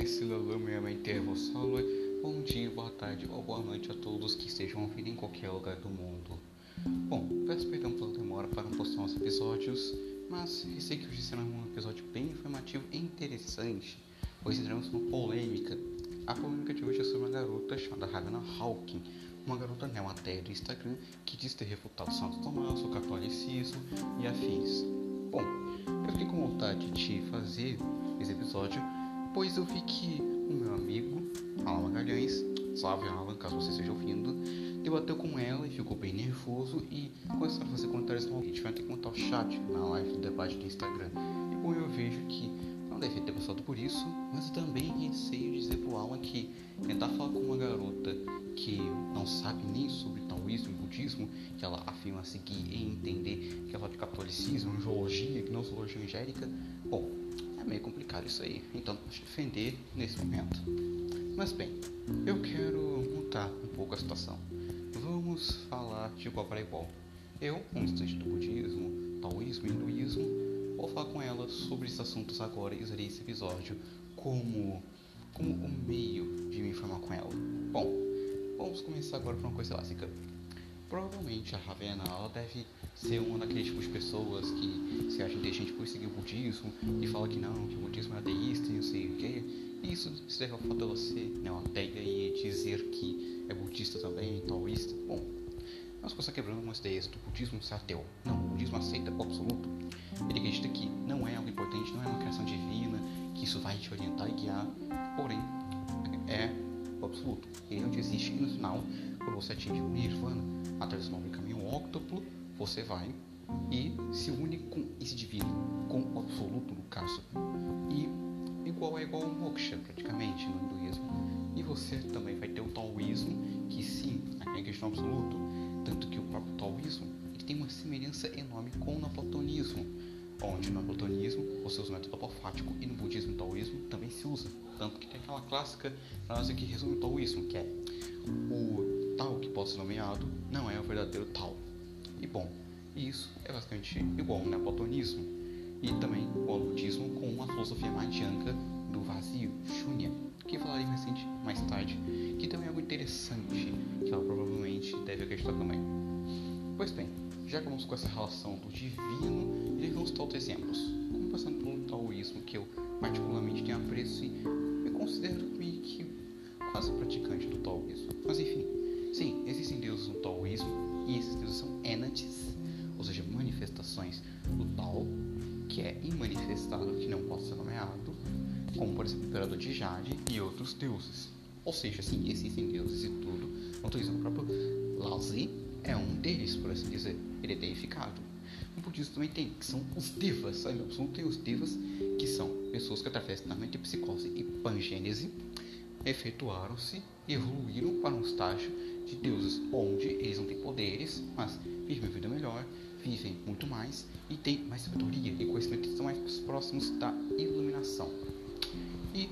Mestre Lalameamentevo Salve, bom dia, boa tarde ou boa noite a todos que estejam ouvindo em qualquer lugar do mundo. Bom, peço perdão pela demora para postar os episódios, mas sei que hoje será um episódio bem informativo e interessante, pois entramos numa polêmica. A polêmica de hoje é sobre uma garota chamada Ravena Hawking, uma garota neoateia do Instagram que diz ter refutado Santo Tomás, o catolicismo e afins. Bom, eu fiquei com vontade de fazer esse episódio, pois eu vi que o meu amigo, Alan Magalhães, salve Alan, caso você esteja ouvindo, debateu com ela e ficou bem nervoso e começou a fazer comentários no gente vai ter que montar o chat na live do debate do Instagram. E bom, eu vejo que não deve ter passado por isso, mas eu também receio dizer pro Alan que tentar falar com uma garota que não sabe nem sobre taoísmo e budismo, que ela afirma seguir e entender que ela é de catolicismo, geologia, que não angélica, bom, é meio complicado isso aí, então vou defender nesse momento. Mas bem, eu quero mudar um pouco a situação. Vamos falar de igual para igual. Eu, como estudante do budismo, taoísmo e hinduísmo, vou falar com ela sobre esses assuntos agora e usarei esse episódio como, como um meio de me informar com ela. Bom, vamos começar agora por uma coisa básica. Provavelmente a Ravena ela deve ser uma daqueles tipos de pessoas que se acha inteligente por seguir o budismo e fala que não, que o budismo é ateísta e não sei o que. Isso se deve ao fato dela ser né, uma ateia e dizer que é budista também, taoísta. Bom, nós começamos quebrando algumas ideias do budismo ser ateu. Não, o budismo aceita o absoluto. Ele acredita que não é algo importante, não é uma criação divina, que isso vai te orientar e guiar, porém, é o absoluto. Ele onde existe e no final, quando você atinge o nirvana, através do nome caminho óctuplo, você vai e se une com esse divino, com o absoluto no caso. E igual é igual ao moksha, praticamente, no hinduísmo. E você também vai ter o taoísmo, que sim, é questão absoluto, tanto que o próprio taoísmo tem uma semelhança enorme com o neoplatonismo, onde no neoplatonismo você usa o método apofático e no budismo e taoísmo também se usa. Tanto que tem aquela clássica frase que resume o taoísmo, que é o ser nomeado não é o verdadeiro tal. E bom, isso é basicamente igual ao neoplatonismo e também igual ao budismo com a filosofia madhyanga do vazio, Shunya, que falarei mais, mais tarde, que também é algo interessante que ela provavelmente deve acreditar também. Pois bem, já que vamos com essa relação do divino, vamos dar outros exemplos, como passando pelo taoísmo, que eu particularmente tenho apreço e considero meio que outros deuses. Ou seja, sim, existem deuses e tudo. Dizendo o próprio Laozi é um deles, por assim dizer. Ele é deificado. No budismo também tem, que são os devas. Sabe? Absoluto tem os devas, que são pessoas que através da psicose e pangênese efetuaram-se evoluíram para um estágio de deuses, onde eles não têm poderes, mas vivem uma vida melhor, vivem muito mais e têm mais sabedoria e conhecimento estão mais próximos da iluminação. E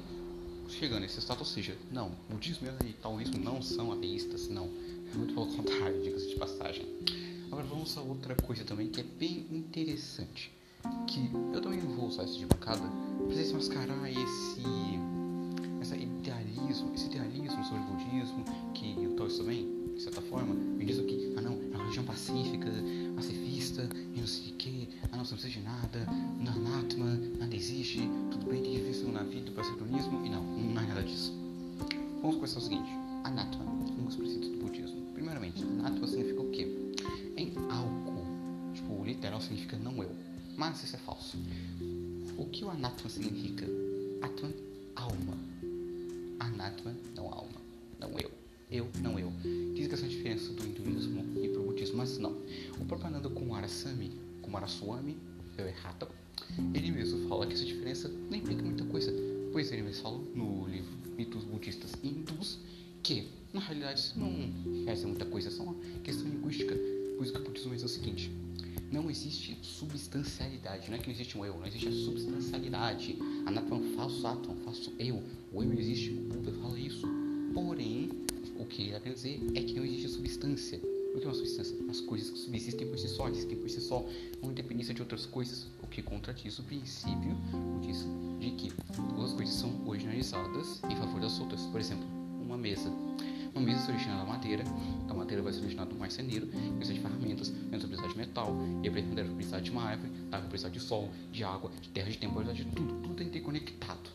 chegando a esse ou seja, não, budismo e taoísmo não são ateístas, não. É muito pelo contrário, diga-se de passagem. Agora vamos a outra coisa também que é bem interessante. Que eu também vou usar isso de bancada para desmascarar esse, esse idealismo, esse idealismo sobre o budismo, que o taoísmo também, de certa forma, me diz que, ah não, é uma religião pacífica, pacifista, e não sei o que, ah não, você não precisa de nada, não nada existe, tudo bem, tem viver na vida do brasileirismo, e não, não é nada disso. Vamos começar o seguinte, anatma, um dos princípios do budismo. Primeiramente, anatma significa o quê? Em algo, tipo, literal significa não eu, mas isso é falso. O que o anatma significa? Atman, alma. Anatma, não alma, não eu. Eu, não eu. Não. O próprio Ananda Kumarasamy, Kumaraswamy, eu errado, ele mesmo fala que essa diferença não implica muita coisa, pois ele mesmo fala no livro Mitos Budistas Hindus que, na realidade, não quer dizer muita coisa, é só uma questão linguística. Por isso que o budismo diz o seguinte: não existe substancialidade, não é que não existe um eu, não existe a substancialidade. Anatma é um falso átomo, falso eu. O eu existe, o Buda fala isso. Porém, o que ele quer dizer é que não existe substância. O que é uma substância? As coisas que subsistem por si só, existem por si só, uma independência de outras coisas, o que contradiz o princípio de que todas as coisas são originalizadas em favor das outras. Por exemplo, uma mesa. Uma mesa se origina da madeira, a madeira vai se originar do marceneiro, precisa de ferramentas, precisa de metal, e a pretender precisar de uma árvore, a árvore precisa de sol, de água, de terra, de tempo, de tudo, tudo é interconectado.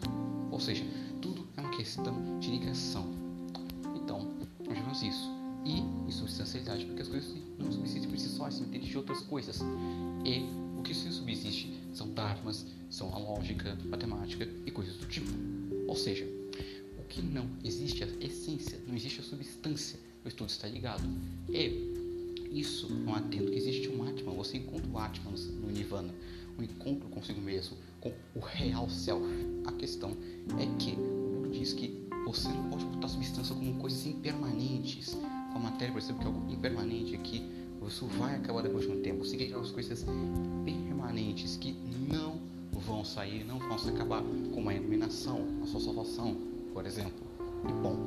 Ou seja, tudo é uma questão de ligação. Então, nós vemos isso. E insubstancialidade, porque as coisas não subsistem por si só, se entende de outras coisas. E o que se subsiste são dharmas, são a lógica, matemática e coisas do tipo. Ou seja, o que não existe é a essência, não existe a substância, o estudo está ligado. E isso não atendo que existe um Atman, você encontra o Atman no Nirvana, um encontro consigo mesmo, com o real self. A questão é que o diz que você não pode botar substância como coisas impermanentes, a matéria, exemplo, que é algo impermanente aqui, isso vai acabar depois de um tempo. Quer aquelas coisas permanentes que não vão sair, não vão se acabar, como a iluminação, a sua salvação, por exemplo. E bom,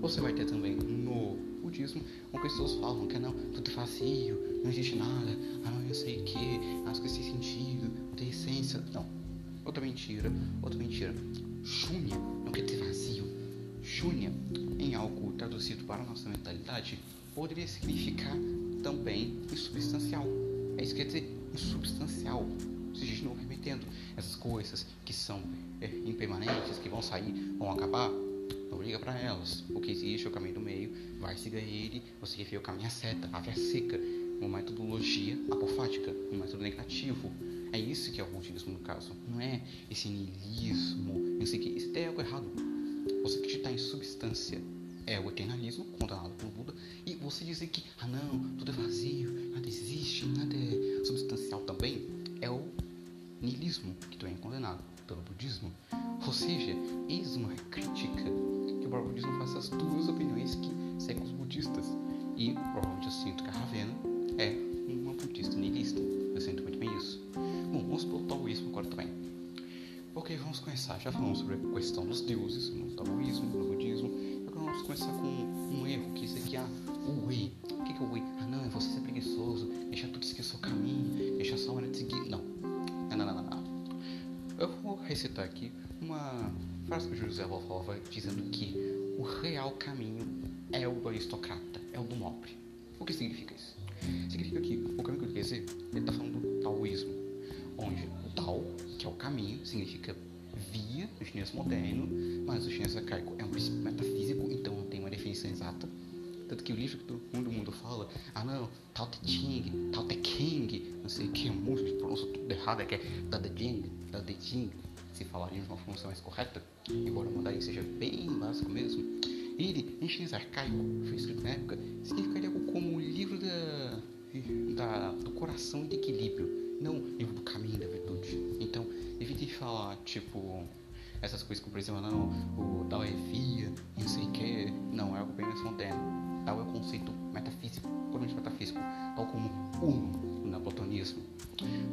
você vai ter também no budismo, como pessoas falam que não, tudo é vazio, não existe nada, ah, eu sei que, as coisas sem sentido, não tem essência. Não. Outra mentira, outra mentira. Shunya não quer ter vazio. Shunya, em algo traduzido para a nossa mentalidade, poderia significar também insubstancial. É isso que quer dizer insubstancial. Se a gente não remetendo essas coisas que são é, impermanentes, que vão sair, vão acabar, não liga para elas. O que existe é o caminho do meio, vai seguir ele, você refia o caminho a seta, a via seca, uma metodologia apofática, um método negativo. É isso que é o budismo no caso. Não é esse niilismo, não sei o que. Isso é algo errado. Você acreditar em substância é o eternalismo, condenado pelo Buda, e você dizer que, ah não, tudo é vazio, nada existe, nada é substancial também, é o niilismo, que também é condenado pelo budismo. Ou seja, eis uma crítica que o próprio budismo faz essas duas opiniões que seguem os budistas. E provavelmente eu sinto que a Ravena é uma budista niilista. Já falamos sobre a questão dos deuses no taoísmo, no budismo. Agora vamos começar com um erro que isso aqui é o wei. O que é o wei? Ah não, é você ser preguiçoso, deixar tudo seguir seu caminho, deixar a hora de seguir. Não. Não, não, não, não. Eu vou recitar aqui uma frase que José falava dizendo que o real caminho é o do aristocrata, é o do nobre. O que significa isso? Significa que o caminho que ele quer dizer, ele está falando do taoísmo, onde o Tao, que é o caminho, significa via no chinês moderno, mas o chinês arcaico é um princípio metafísico, então não tem uma definição exata. Tanto que o livro que todo mundo, fala, ah não, Tao Te Ching, Tao Te King, não sei o que, um monte de pronúncia tudo errado, é que é Tao Te Ching, Tao Te Ching, se falarem de uma função mais correta, embora o mandarim seja bem básico mesmo, ele, em chinês arcaico, foi escrito na época, significaria algo como o livro da, da, do coração e do equilíbrio, não livro do caminho da virtude. Então, evite falar, tipo, essas coisas como, por exemplo, não, o Tao é via, não sei o que, não, é algo bem mais moderno. Tal é o conceito metafísico, puramente metafísico, tal como uno no neoplatonismo,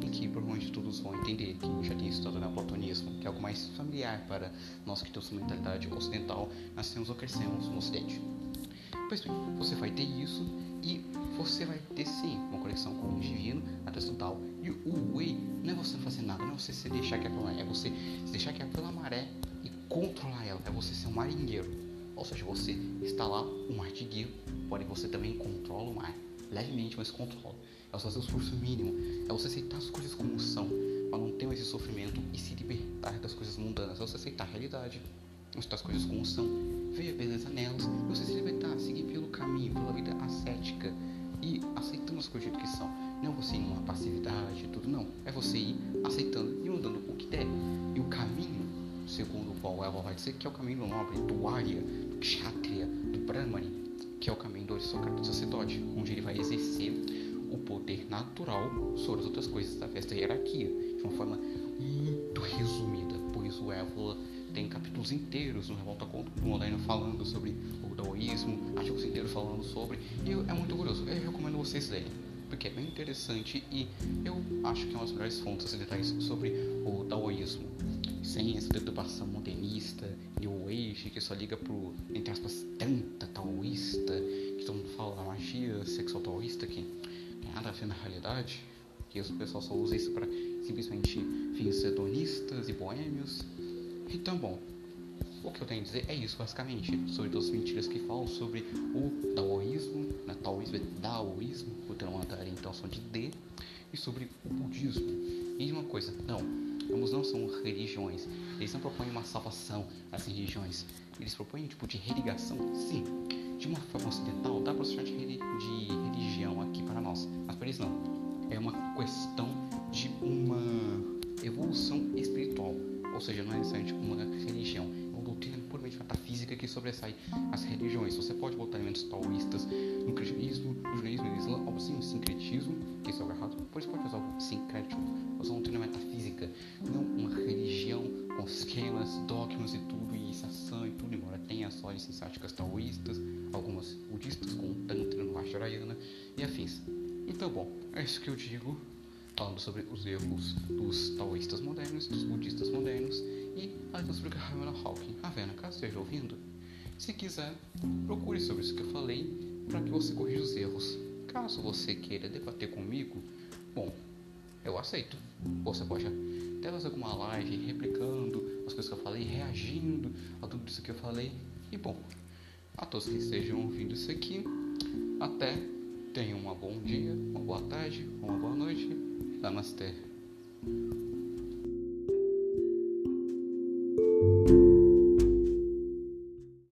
em que provavelmente todos vão entender que já tem estudado neoplatonismo, que é algo mais familiar para nós que temos uma mentalidade ocidental, nascemos ou crescemos no ocidente. Pois bem, você vai ter isso e você vai ter sim uma conexão com o divino, a questão tal. E o Wei não é você não fazer nada, não é você se deixar que pela é você se deixar que pela maré e controlar ela, é você ser um marinheiro. Ou seja, você está lá, um guia, porém você também controla o mar. Levemente, mas controla. É você fazer o esforço mínimo. É você aceitar as coisas como são, para não ter mais esse sofrimento e se libertar das coisas mundanas. É você aceitar a realidade, aceitar as coisas como são, ver a beleza nelas, e você se libertar, seguir pelo caminho, pela vida ascética e aceitando as coisas do que são. Não é você ir numa passividade e tudo, não. É você ir aceitando e mudando o que der. E o caminho, segundo o qual Eva vai dizer, que é o caminho nobre, do Arya, Kshatriya, do Brahmani, que é o caminho do do sacerdote, onde ele vai exercer o poder natural sobre as outras coisas da festa hierarquia, de uma forma muito resumida, pois o Évola tem capítulos inteiros no Revolta contra o Moderno falando sobre o taoísmo, artigos inteiros falando sobre, e é muito curioso, eu recomendo vocês lerem, porque é bem interessante e eu acho que é uma das melhores fontes detalhes sobre o taoísmo sem essa deturpação modernista, New Age, que só liga pro, entre aspas, tanta taoísta, que todo mundo fala da magia sexual taoísta, que tem nada a ver na realidade, que o pessoal só usa isso para simplesmente fins hedonistas e boêmios. Então, bom, o que eu tenho a dizer é isso, basicamente, sobre todas as mentiras que falam sobre o taoísmo, né, taoísmo é daoísmo, o da então são de D, e sobre o budismo. E uma coisa, não, ambos não são religiões, eles não propõem uma salvação às religiões, eles propõem um tipo de religação, sim, de uma forma ocidental, dá para chamar de, de religião aqui para nós, mas para eles não. É uma questão de uma ou seja, não é necessariamente uma religião, é uma doutrina puramente metafísica que sobressai as religiões. Você pode botar elementos taoístas no cristianismo, no judaísmo, no islã, algo assim, um sincretismo, que isso é errado, pois pode usar algo sincrético, usar uma doutrina metafísica, não uma religião com esquemas, dogmas e tudo, e sação e tudo, embora tenha só licenciáticas taoístas, algumas budistas com Tantra, no Vajrayana e afins. Então, bom, é isso que eu digo falando sobre os erros dos taoístas modernos, dos budistas modernos e a sobre Ravena Hawking. Ravena, caso esteja ouvindo, se quiser, procure sobre isso que eu falei para que você corrija os erros. Caso você queira debater comigo, bom, eu aceito. Você pode até fazer alguma live replicando as coisas que eu falei, reagindo a tudo isso que eu falei. E bom, a todos que estejam ouvindo isso aqui, até tenham um bom dia, uma boa tarde, uma boa noite. నమస్తే